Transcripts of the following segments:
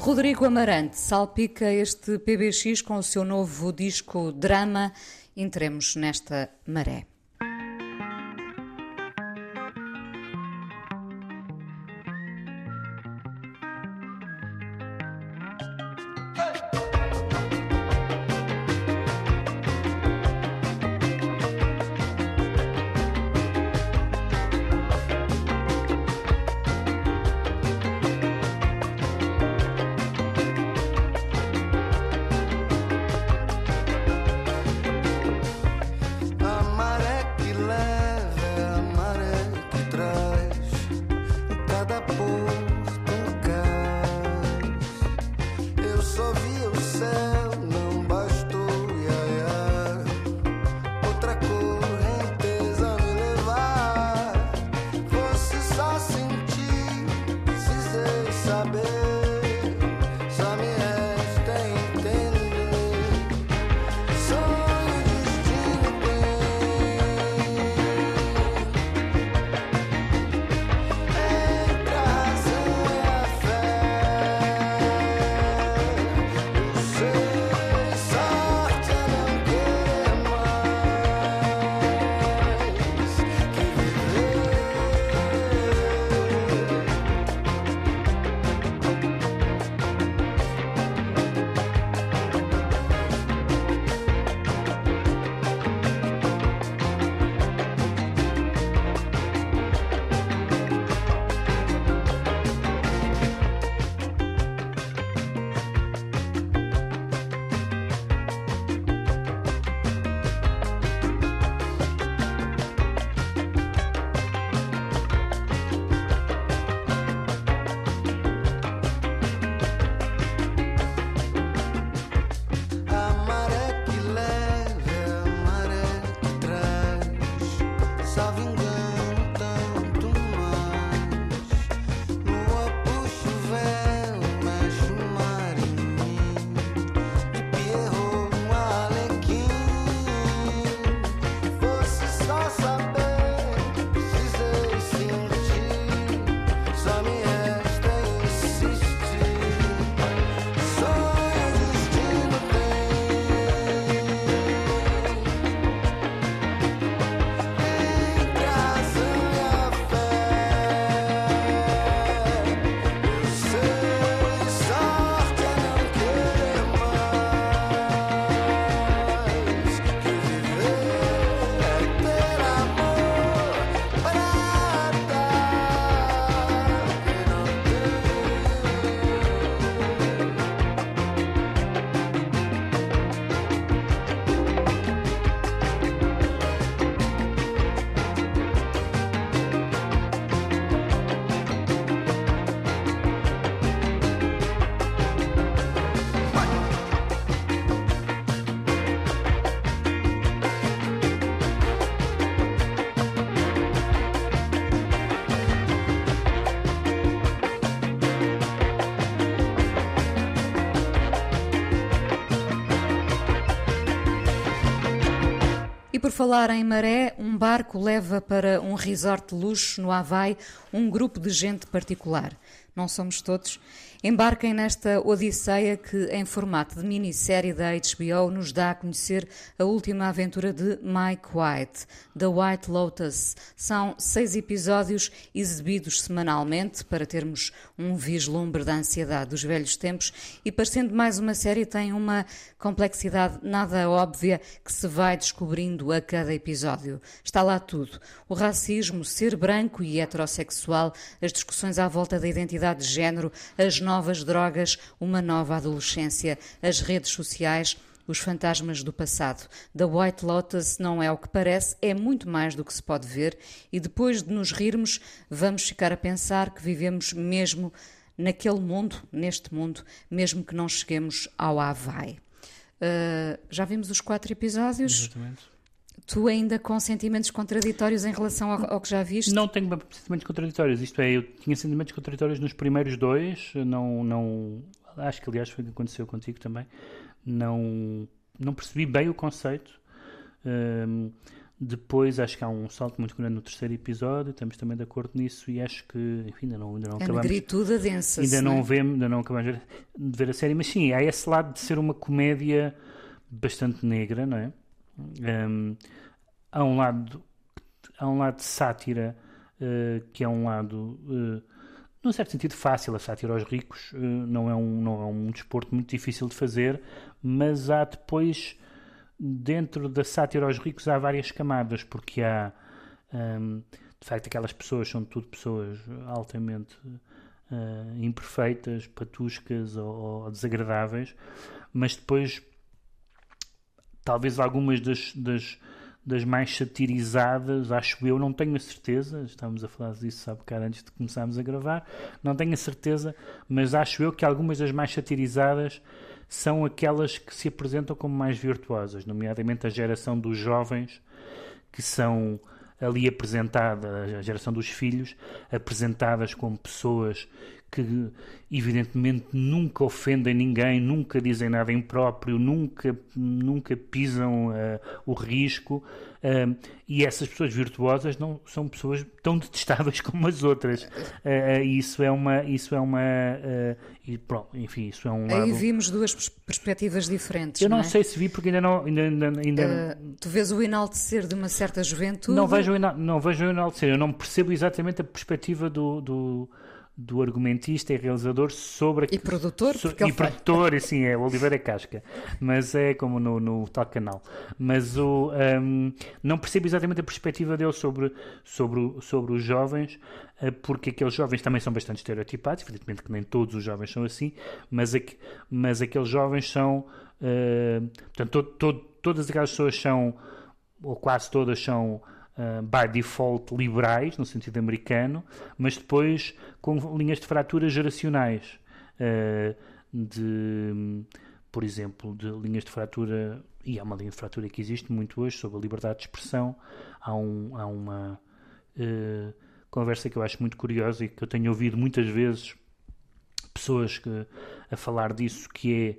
Rodrigo Amarante salpica este PBX com o seu novo disco Drama. Entremos nesta maré. Falar em maré, um barco leva para um resort de luxo no Havaí um grupo de gente particular. Não somos todos Embarquem nesta odisseia que, em formato de minissérie da HBO, nos dá a conhecer a última aventura de Mike White, The White Lotus. São seis episódios exibidos semanalmente para termos um vislumbre da ansiedade dos velhos tempos e, parecendo mais uma série, tem uma complexidade nada óbvia que se vai descobrindo a cada episódio. Está lá tudo: o racismo, ser branco e heterossexual, as discussões à volta da identidade de género, as novas drogas, uma nova adolescência, as redes sociais, os fantasmas do passado. The White Lotus não é o que parece, é muito mais do que se pode ver, e depois de nos rirmos, vamos ficar a pensar que vivemos mesmo naquele mundo, neste mundo, mesmo que não cheguemos ao Havaí. Uh, já vimos os quatro episódios. Exatamente. Tu ainda com sentimentos contraditórios em relação ao, ao, que já viste? Não tenho sentimentos contraditórios, isto é, eu tinha sentimentos contraditórios nos primeiros dois, não, não acho que aliás foi o que aconteceu contigo também, não, não percebi bem o conceito. Um, depois acho que há um salto muito grande no terceiro episódio, estamos também de acordo nisso e acho que, enfim, ainda não, ainda não a acabamos. negritude densa Ainda não, não é? vemos, ainda não acabamos de ver- de ver a série, mas sim, há esse lado de ser uma comédia bastante negra, não é? Hum, há um lado há um lado de sátira eh, que é um lado eh, num certo sentido fácil. A sátira aos ricos eh, não é um não é um desporto muito difícil de fazer mas há depois dentro da sátira aos ricos há várias camadas porque há hum, de facto aquelas pessoas são tudo pessoas altamente eh, imperfeitas, patuscas ou, ou desagradáveis, mas depois talvez algumas das, das, das mais satirizadas, acho eu, não tenho a certeza, estávamos a falar disso há bocado antes de começarmos a gravar, não tenho a certeza, mas acho eu que algumas das mais satirizadas são aquelas que se apresentam como mais virtuosas, nomeadamente a geração dos jovens que são ali apresentadas, a geração dos filhos, apresentadas como pessoas que evidentemente nunca ofendem ninguém, nunca dizem nada impróprio, nunca, nunca pisam uh, o risco. Uh, e essas pessoas virtuosas não são pessoas tão detestáveis como as outras. Uh, isso é uma. Isso é uma e pronto, enfim, isso é um. Aí lado... vimos duas pers- perspectivas diferentes. Eu não, é? sei se vi porque ainda não. Ainda, ainda, ainda... tu vês o enaltecer de uma certa juventude. Não vejo, não vejo o enaltecer. Eu não percebo exatamente a perspectiva do, do, do argumentista e realizador sobre E produtor, so- e produtor, assim, é o Oliveira Casca, mas é como no, no tal canal. Mas o, hum, não percebo exatamente a perspectiva dele sobre, sobre, sobre os jovens, eh, porque aqueles jovens também são bastante estereotipados, evidentemente que nem todos os jovens são assim, mas, aqu- mas aqueles jovens são, eh, portanto, to- to- todas aquelas pessoas são, ou quase todas são uh, by default liberais, no sentido americano, mas depois com linhas de fratura geracionais. uh, de, por exemplo, de linhas de fratura, e há uma linha de fratura que existe muito hoje sobre a liberdade de expressão. Há, um, há uma uh, conversa que eu acho muito curiosa e que eu tenho ouvido muitas vezes pessoas que, a falar disso, que é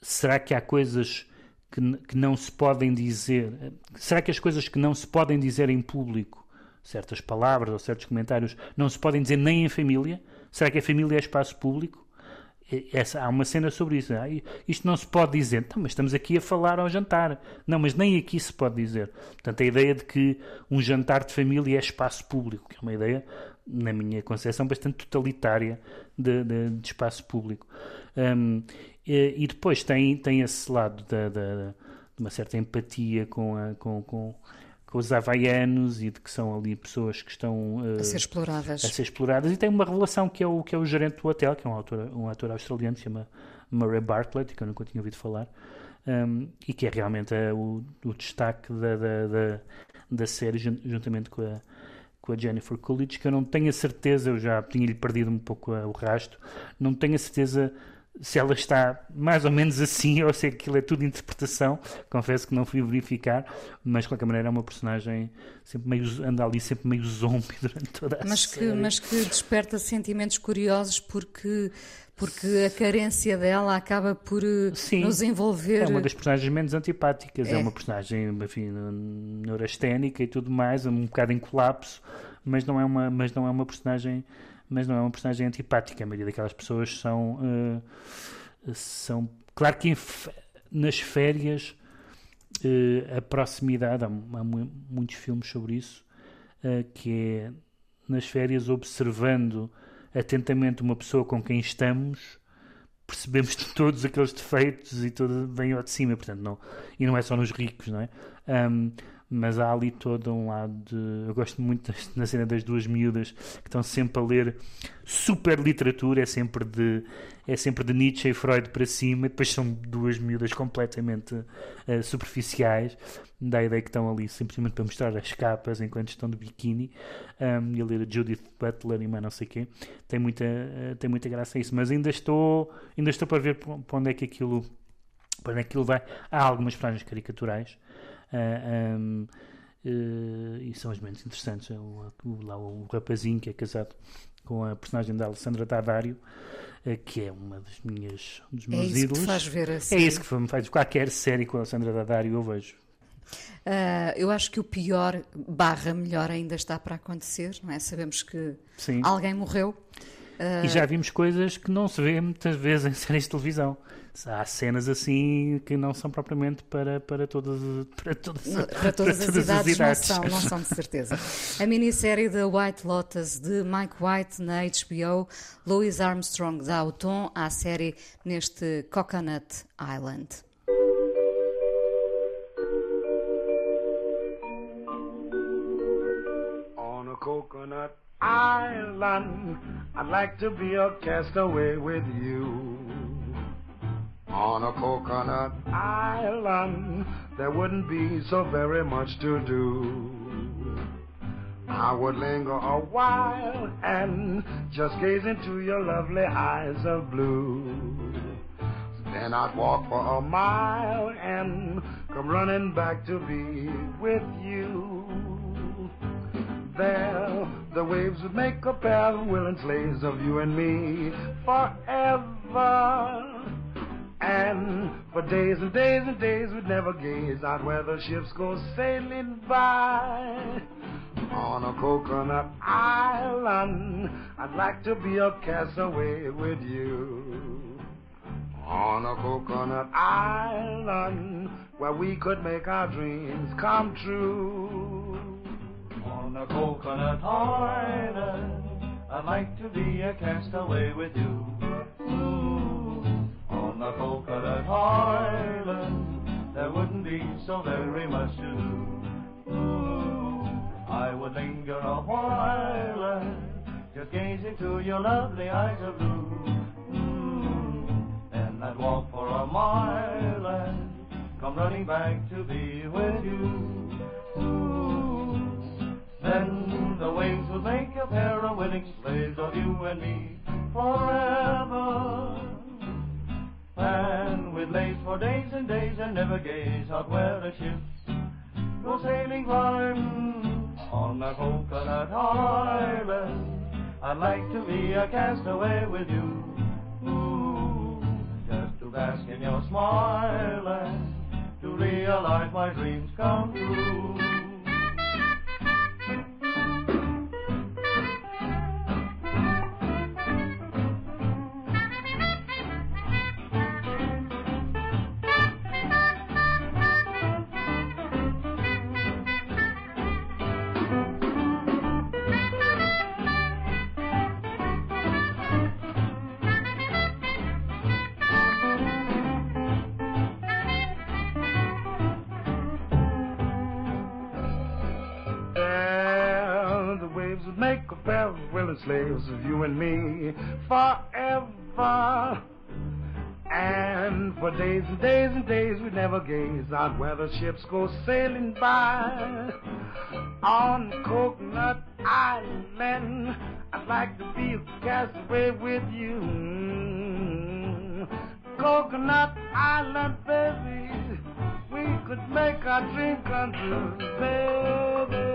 será que há coisas que, que não se podem dizer? Será que as coisas que não se podem dizer em público, certas palavras ou certos comentários, não se podem dizer nem em família? Será que a família é espaço público? Essa, há uma cena sobre isso. Ah, isto não se pode dizer. Então, mas estamos aqui a falar ao jantar. Não, mas nem aqui se pode dizer. Portanto, a ideia de que um jantar de família é espaço público, que é uma ideia, na minha concepção, bastante totalitária de, de- de espaço público. Hum, e, e depois tem, tem esse lado da, da- de uma certa empatia com, a- com, com, com os havaianos e de que são ali pessoas que estão A eh, ser exploradas. a ser exploradas e tem uma revelação que é o, que é o gerente do hotel, que é um ator, um ator australiano, se chama Murray Bartlett, que eu nunca tinha ouvido falar, um, e que é realmente eh, o, o destaque da, da, da, da série, jun- juntamente com a, com a Jennifer Coolidge, que eu não tenho a certeza, eu já tinha-lhe perdido um pouco eh, o rasto, não tenho a certeza se ela está mais ou menos assim ou se aquilo é tudo interpretação, confesso que não fui verificar, mas de qualquer maneira é uma personagem sempre meio, anda ali sempre meio zombie durante toda a Mas que, série. mas que desperta sentimentos curiosos porque, porque a carência dela acaba por eh, Sim, nos envolver. É uma das personagens menos antipáticas. É, É. uma personagem, enfim, neurasténica e tudo mais, um bocado em colapso, mas não é uma, mas não é uma personagem, mas não é uma personagem antipática. A maioria daquelas pessoas são, eh, são, claro que nas férias eh, a proximidade, há, há mu- muitos filmes sobre isso, eh, que é nas férias observando atentamente uma pessoa com quem estamos percebemos todos aqueles defeitos e tudo vem ao de cima, portanto, não, e não é só nos ricos, não é? Ahm, mas há ali todo um lado de. Eu gosto muito na cena das duas miúdas que estão sempre a ler super literatura, é sempre de, é sempre de Nietzsche e Freud para cima, e depois são duas miúdas completamente eh, superficiais, dá a ideia que estão ali simplesmente para mostrar as capas enquanto estão de biquíni, ahm, e a ler a Judith Butler e mais não sei quê. Tem muita, eh, tem muita graça isso, mas ainda estou, ainda estou para ver para onde é que aquilo, é que aquilo vai. Há algumas personagens caricaturais. ah, ahm, eh, e são as menos interessantes. É O, o- lá o rapazinho que é casado com a personagem da Alessandra Daddario, eh, que é uma das minhas, um dos É meus isso que ídolos. te faz ver É assim. isso que me faz. Qualquer série com a Alessandra Daddario eu vejo. Uh, eu acho que o pior barra melhor ainda está para acontecer, não é? Sabemos que Sim. alguém morreu. Uh... E já vimos coisas que não se vê muitas vezes em séries de televisão. Há cenas assim que não são propriamente para, para, todas, para, todas, para todas, para as, todas idades, as idades. Não são, não são de certeza. A minissérie The White Lotus de Mike White na HBO, Louis Armstrong dá o tom à série neste Coconut Island. coconut island. I'd like to be a castaway with you. On a coconut island, there wouldn't be so very much to do. I would linger a while and just gaze into your lovely eyes of blue. Then I'd walk for a mile and come running back to be with you there. The waves would make a pair of willing slaves of you and me forever. And for days and days and days we'd never gaze out where the ships go sailing by. On a coconut island, I'd like to be a castaway with you. On a coconut island, where we could make our dreams come true a coconut island. I'd like to be a castaway with you. Ooh, on the coconut island, there wouldn't be so very much to do. Ooh, I would linger a while just gaze into your lovely eyes of blue. I'd walk for a mile and come running back to be with you. Then the waves would make a pair of willing slaves of you and me forever. And we'd lace for days and days and never gaze out where the ships go sailing by on a coconut island. I'd like to be a castaway with you, just to bask in your smile and to realize my dreams come true. Slaves of you and me forever. And for days and days and days we never gaze where the ships go sailing by. On Coconut Island, I'd like to be a castaway with you. Coconut Island, baby, we could make our dream come true, baby.